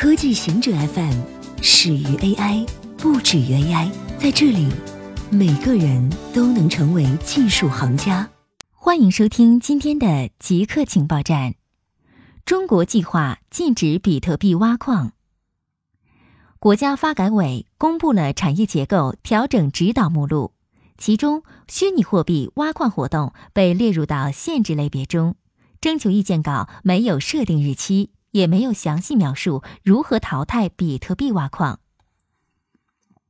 科技行者 FM 始于 AI，不止于 AI。在这里，每个人都能成为技术行家。欢迎收听今天的极客情报站。中国计划禁止比特币挖矿。国家发改委公布了产业结构调整指导目录，其中虚拟货币挖矿活动被列入到限制类别中。征求意见稿没有设定日期。也没有详细描述如何淘汰比特币挖矿。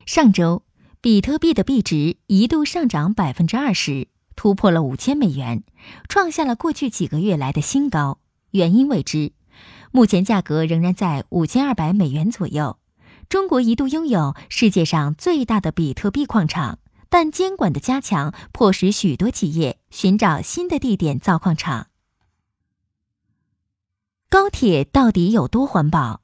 上周，比特币的币值一度上涨百分之二十，突破了五千美元，创下了过去几个月来的新高。原因未知，目前价格仍然在五千二百美元左右。中国一度拥有世界上最大的比特币矿场，但监管的加强迫使许多企业寻找新的地点造矿场。高铁到底有多环保？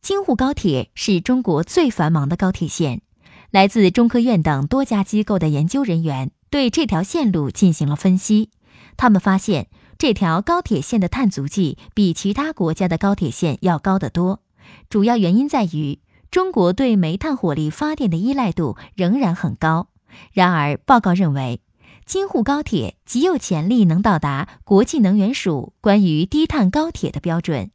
京沪高铁是中国最繁忙的高铁线。来自中科院等多家机构的研究人员对这条线路进行了分析，他们发现这条高铁线的碳足迹比其他国家的高铁线要高得多。主要原因在于中国对煤炭火力发电的依赖度仍然很高。然而，报告认为。京沪高铁极有潜力能到达国际能源署关于低碳高铁的标准。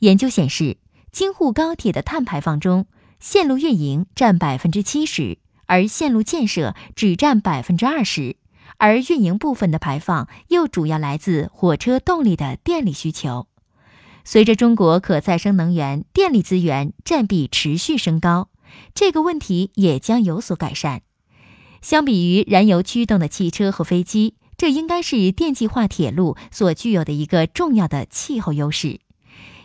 研究显示，京沪高铁的碳排放中，线路运营占百分之七十，而线路建设只占百分之二十，而运营部分的排放又主要来自火车动力的电力需求。随着中国可再生能源电力资源占比持续升高，这个问题也将有所改善。相比于燃油驱动的汽车和飞机，这应该是电气化铁路所具有的一个重要的气候优势。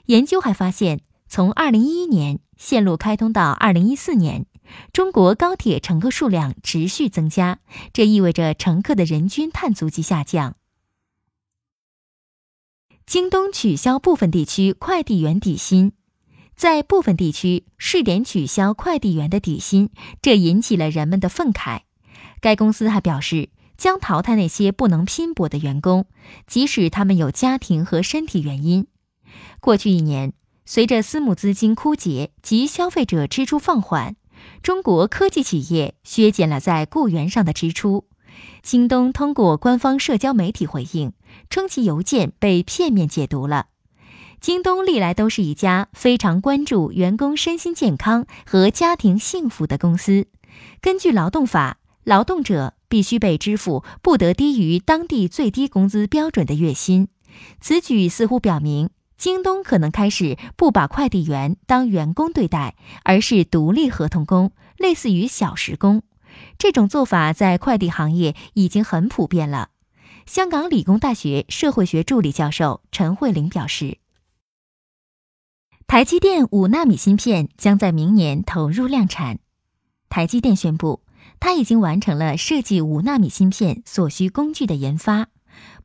研究还发现，从2011年线路开通到2014年，中国高铁乘客数量持续增加，这意味着乘客的人均碳足迹下降。京东取消部分地区快递员底薪，在部分地区试点取消快递员的底薪，这引起了人们的愤慨。该公司还表示，将淘汰那些不能拼搏的员工，即使他们有家庭和身体原因。过去一年，随着私募资金枯竭及消费者支出放缓，中国科技企业削减了在雇员上的支出。京东通过官方社交媒体回应，称其邮件被片面解读了。京东历来都是一家非常关注员工身心健康和家庭幸福的公司。根据劳动法。劳动者必须被支付不得低于当地最低工资标准的月薪。此举似乎表明，京东可能开始不把快递员当员工对待，而是独立合同工，类似于小时工。这种做法在快递行业已经很普遍了。香港理工大学社会学助理教授陈慧玲表示，台积电五纳米芯片将在明年投入量产。台积电宣布。他已经完成了设计五纳米芯片所需工具的研发，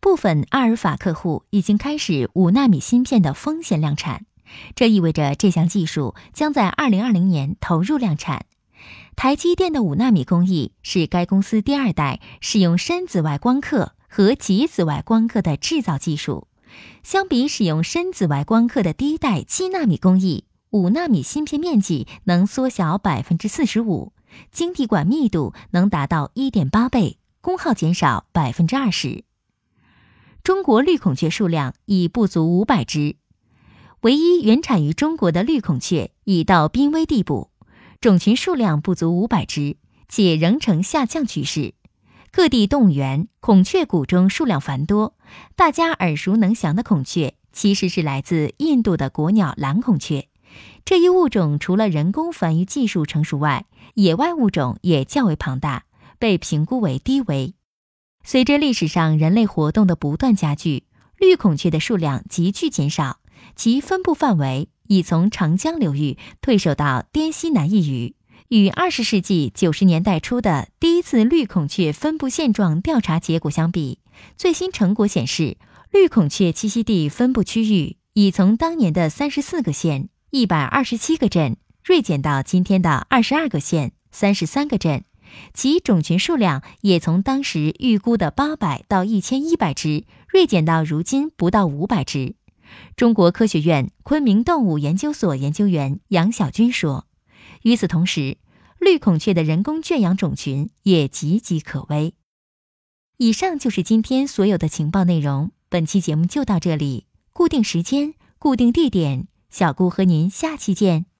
部分阿尔法客户已经开始五纳米芯片的风险量产，这意味着这项技术将在二零二零年投入量产。台积电的五纳米工艺是该公司第二代使用深紫外光刻和极紫外光刻的制造技术，相比使用深紫外光刻的第一代七纳米工艺，五纳米芯片面积能缩小百分之四十五。晶体管密度能达到一点八倍，功耗减少百分之二十。中国绿孔雀数量已不足五百只，唯一原产于中国的绿孔雀已到濒危地步，种群数量不足五百只，且仍呈下降趋势。各地动物园孔雀谷中数量繁多，大家耳熟能详的孔雀其实是来自印度的国鸟蓝孔雀。这一物种除了人工繁育技术成熟外，野外物种也较为庞大，被评估为低危。随着历史上人类活动的不断加剧，绿孔雀的数量急剧减少，其分布范围已从长江流域退守到滇西南一隅。与二十世纪九十年代初的第一次绿孔雀分布现状调查结果相比，最新成果显示，绿孔雀栖息地分布区域已从当年的三十四个县。一百二十七个镇锐减到今天的二十二个县、三十三个镇，其种群数量也从当时预估的八百到一千一百只锐减到如今不到五百只。中国科学院昆明动物研究所研究员杨晓军说：“与此同时，绿孔雀的人工圈养种群也岌岌可危。”以上就是今天所有的情报内容。本期节目就到这里，固定时间，固定地点，小顾和您下期见。